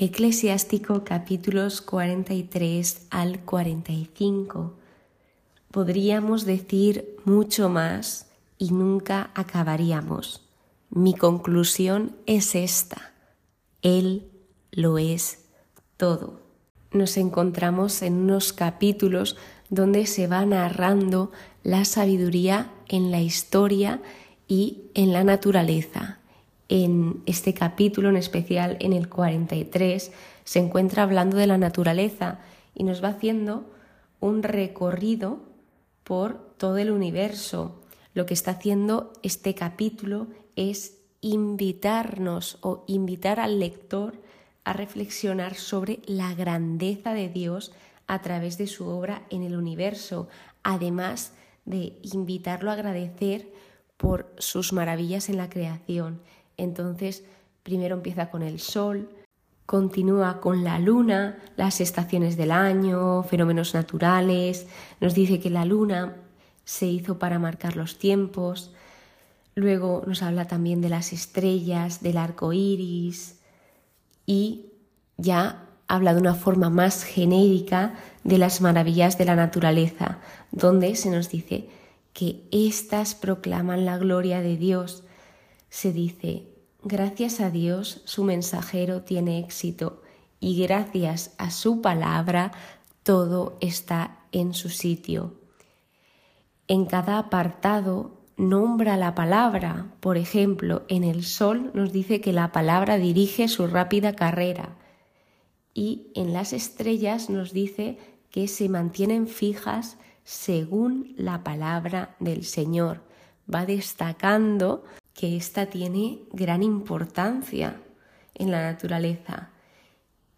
Eclesiástico capítulos 43 al 45. Podríamos decir mucho más y nunca acabaríamos. Mi conclusión es esta. Él lo es todo. Nos encontramos en unos capítulos donde se va narrando la sabiduría en la historia y en la naturaleza en este capítulo, en especial en el 43, se encuentra hablando de la naturaleza y nos va haciendo un recorrido por todo el universo. Lo que está haciendo este capítulo es invitarnos o invitar al lector a reflexionar sobre la grandeza de Dios a través de su obra en el universo, además de invitarlo a agradecer por sus maravillas en la creación. Entonces, primero empieza con el sol, continúa con la luna, las estaciones del año, fenómenos naturales, nos dice que la luna se hizo para marcar los tiempos, luego nos habla también de las estrellas, del arco iris. Y ya habla de una forma más genérica de las maravillas de la naturaleza, donde se nos dice que éstas proclaman la gloria de Dios se dice, gracias a Dios su mensajero tiene éxito y gracias a su palabra todo está en su sitio. En cada apartado nombra la palabra, por ejemplo, en el sol nos dice que la palabra dirige su rápida carrera y en las estrellas nos dice que se mantienen fijas según la palabra del Señor. Va destacando que ésta tiene gran importancia en la naturaleza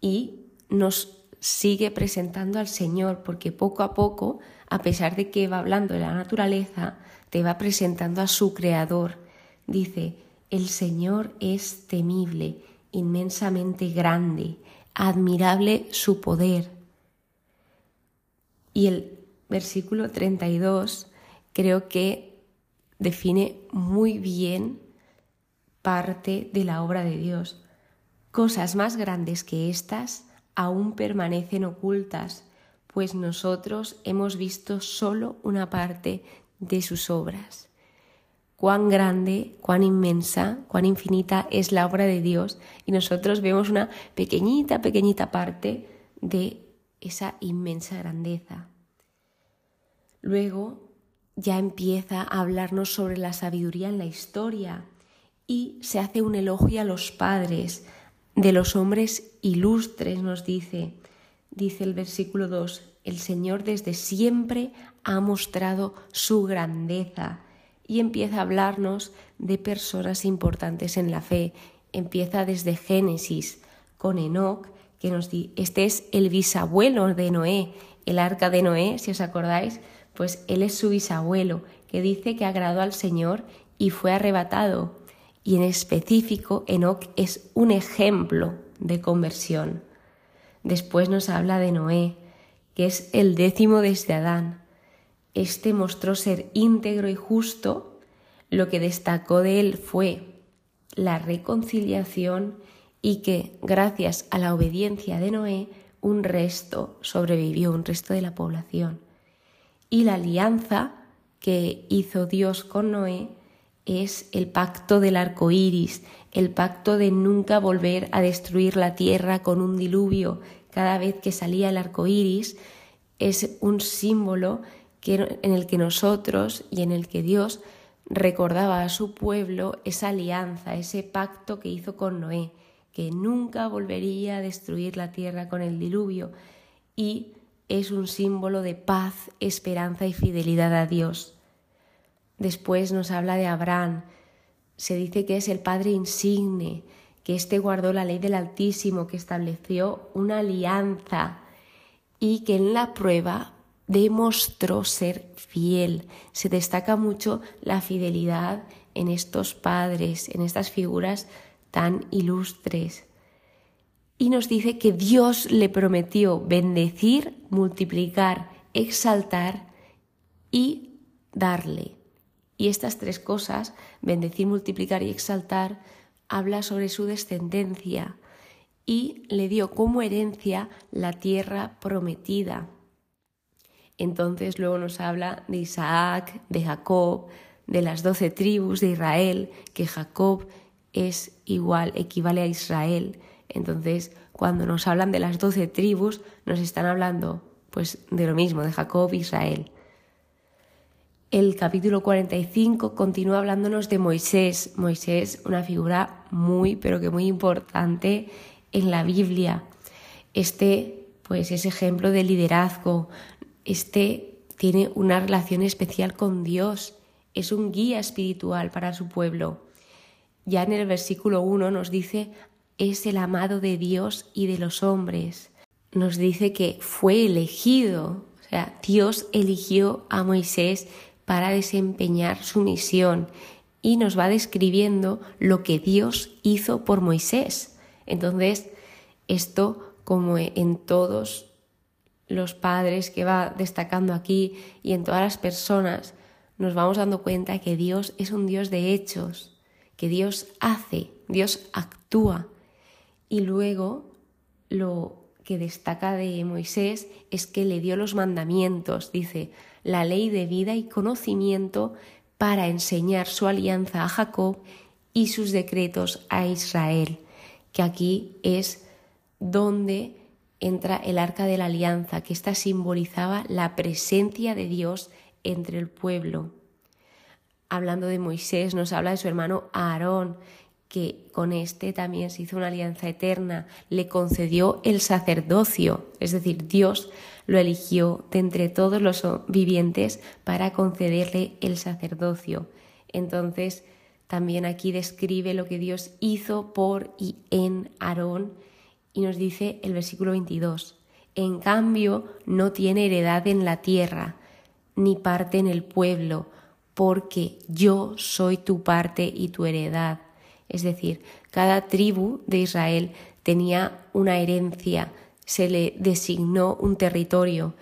y nos sigue presentando al Señor porque poco a poco, a pesar de que va hablando de la naturaleza, te va presentando a su Creador. Dice, el Señor es temible, inmensamente grande, admirable su poder. Y el versículo 32 creo que define muy bien parte de la obra de Dios. Cosas más grandes que estas aún permanecen ocultas, pues nosotros hemos visto solo una parte de sus obras. Cuán grande, cuán inmensa, cuán infinita es la obra de Dios y nosotros vemos una pequeñita, pequeñita parte de esa inmensa grandeza. Luego ya empieza a hablarnos sobre la sabiduría en la historia y se hace un elogio a los padres de los hombres ilustres, nos dice, dice el versículo 2, el Señor desde siempre ha mostrado su grandeza y empieza a hablarnos de personas importantes en la fe. Empieza desde Génesis con Enoch, que nos dice, este es el bisabuelo de Noé, el arca de Noé, si os acordáis, pues él es su bisabuelo, que dice que agradó al Señor y fue arrebatado. Y en específico, Enoch es un ejemplo de conversión. Después nos habla de Noé, que es el décimo desde Adán. Este mostró ser íntegro y justo. Lo que destacó de él fue la reconciliación y que, gracias a la obediencia de Noé, un resto sobrevivió, un resto de la población y la alianza que hizo Dios con Noé es el pacto del arco iris, el pacto de nunca volver a destruir la tierra con un diluvio. Cada vez que salía el arco iris es un símbolo que, en el que nosotros y en el que Dios recordaba a su pueblo esa alianza, ese pacto que hizo con Noé, que nunca volvería a destruir la tierra con el diluvio y es un símbolo de paz, esperanza y fidelidad a Dios. Después nos habla de Abraham. Se dice que es el padre insigne, que éste guardó la ley del Altísimo, que estableció una alianza y que en la prueba demostró ser fiel. Se destaca mucho la fidelidad en estos padres, en estas figuras tan ilustres y nos dice que Dios le prometió bendecir, multiplicar, exaltar y darle. Y estas tres cosas, bendecir, multiplicar y exaltar, habla sobre su descendencia y le dio como herencia la tierra prometida. Entonces luego nos habla de Isaac, de Jacob, de las doce tribus de Israel, que Jacob es igual, equivale a Israel. Entonces, cuando nos hablan de las doce tribus, nos están hablando pues de lo mismo, de Jacob Israel. El capítulo 45 continúa hablándonos de Moisés. Moisés, una figura muy, pero que muy importante en la Biblia. Este, pues, es ejemplo de liderazgo. Este tiene una relación especial con Dios. Es un guía espiritual para su pueblo. Ya en el versículo 1 nos dice, es el amado de Dios y de los hombres. Nos dice que fue elegido, o sea, Dios eligió a Moisés para desempeñar su misión y nos va describiendo lo que Dios hizo por Moisés. Entonces, esto, como en todos los padres que va destacando aquí y en todas las personas, nos vamos dando cuenta que Dios es un Dios de hechos, que Dios hace, Dios actúa. Y luego lo que destaca de Moisés es que le dio los mandamientos, dice, la ley de vida y conocimiento para enseñar su alianza a Jacob y sus decretos a Israel, que aquí es donde entra el arca de la alianza, que esta simbolizaba la presencia de Dios entre el pueblo. Hablando de Moisés, nos habla de su hermano Aarón, que con este también se hizo una alianza eterna, le concedió el sacerdocio, es decir, Dios lo eligió de entre todos los vivientes para concederle el sacerdocio. Entonces, también aquí describe lo que Dios hizo por y en Aarón y nos dice el versículo 22, en cambio no tiene heredad en la tierra, ni parte en el pueblo, porque yo soy tu parte y tu heredad es decir, cada tribu de Israel tenía una herencia, se le designó un territorio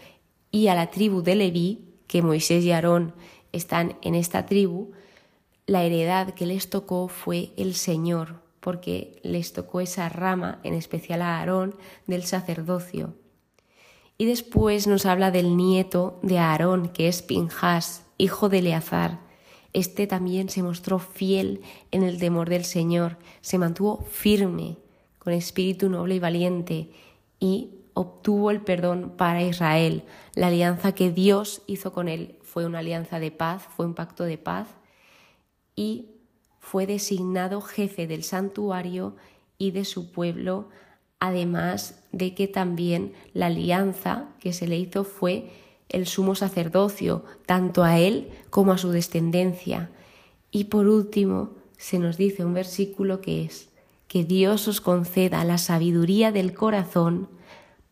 y a la tribu de Leví, que Moisés y Aarón están en esta tribu, la heredad que les tocó fue el Señor, porque les tocó esa rama, en especial a Aarón, del sacerdocio. Y después nos habla del nieto de Aarón, que es Pinjas, hijo de Eleazar, este también se mostró fiel en el temor del Señor, se mantuvo firme, con espíritu noble y valiente, y obtuvo el perdón para Israel. La alianza que Dios hizo con él fue una alianza de paz, fue un pacto de paz, y fue designado jefe del santuario y de su pueblo, además de que también la alianza que se le hizo fue el sumo sacerdocio, tanto a él como a su descendencia. Y por último, se nos dice un versículo que es, que Dios os conceda la sabiduría del corazón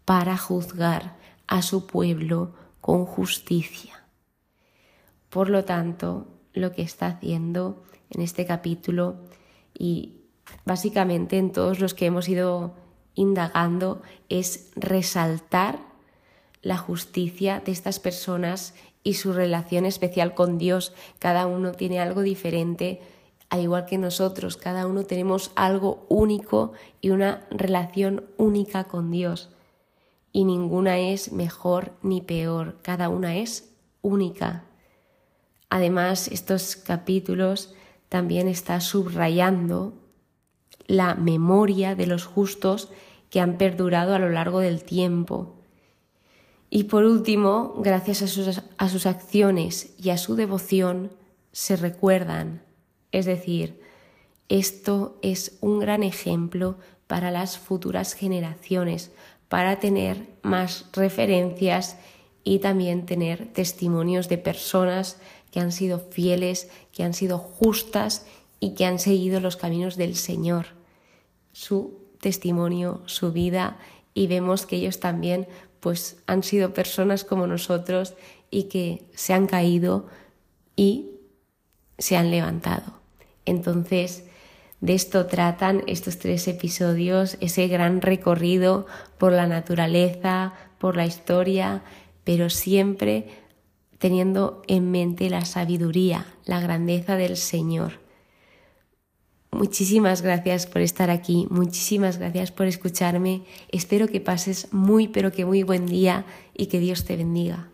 para juzgar a su pueblo con justicia. Por lo tanto, lo que está haciendo en este capítulo y básicamente en todos los que hemos ido indagando es resaltar la justicia de estas personas y su relación especial con Dios. Cada uno tiene algo diferente, al igual que nosotros, cada uno tenemos algo único y una relación única con Dios. Y ninguna es mejor ni peor, cada una es única. Además, estos capítulos también está subrayando la memoria de los justos que han perdurado a lo largo del tiempo y por último, gracias a sus, a sus, acciones y a su devoción, se recuerdan. Es decir, esto es un gran ejemplo para las futuras generaciones, para tener más referencias y también tener testimonios de personas que han sido fieles, que han sido justas y que han seguido los caminos del Señor. Su testimonio, su vida, y vemos que ellos también pues han sido personas como nosotros y que se han caído y se han levantado. Entonces, de esto tratan estos tres episodios, ese gran recorrido por la naturaleza, por la historia, pero siempre teniendo en mente la sabiduría, la grandeza del Señor. Muchísimas gracias por estar aquí, muchísimas gracias por escucharme. Espero que pases muy pero que muy buen día y que Dios te bendiga.